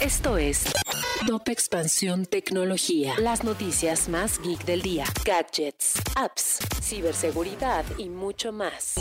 Esto es Top Expansión Tecnología. Las noticias más geek del día. Gadgets, apps, ciberseguridad y mucho más.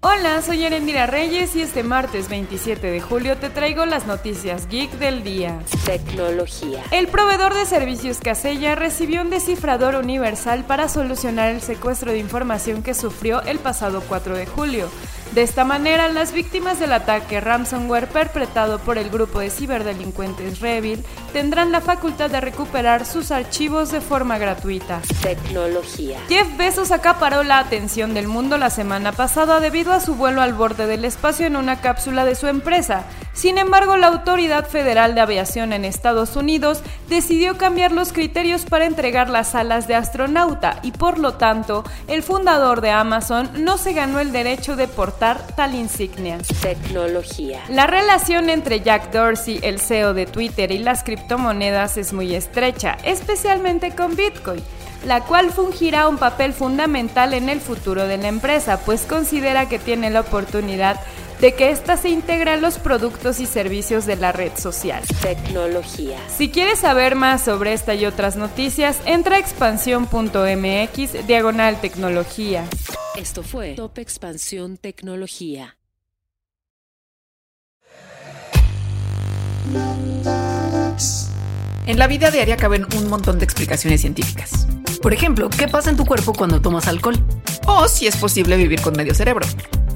Hola, soy Erendira Reyes y este martes 27 de julio te traigo las noticias geek del día. Tecnología. El proveedor de servicios Casella recibió un descifrador universal para solucionar el secuestro de información que sufrió el pasado 4 de julio. De esta manera, las víctimas del ataque ransomware perpetrado por el grupo de ciberdelincuentes Revil tendrán la facultad de recuperar sus archivos de forma gratuita. Tecnología. Jeff Bezos acaparó la atención del mundo la semana pasada debido a su vuelo al borde del espacio en una cápsula de su empresa. Sin embargo, la Autoridad Federal de Aviación en Estados Unidos decidió cambiar los criterios para entregar las alas de astronauta y por lo tanto, el fundador de Amazon no se ganó el derecho de portar tal insignia. Tecnología. La relación entre Jack Dorsey, el CEO de Twitter, y las criptomonedas es muy estrecha, especialmente con Bitcoin la cual fungirá un papel fundamental en el futuro de la empresa, pues considera que tiene la oportunidad de que ésta se integre a los productos y servicios de la red social. Tecnología. Si quieres saber más sobre esta y otras noticias, entra a expansión.mx diagonal tecnología. Esto fue Top Expansión Tecnología. En la vida diaria caben un montón de explicaciones científicas. Por ejemplo, ¿qué pasa en tu cuerpo cuando tomas alcohol? O si es posible vivir con medio cerebro.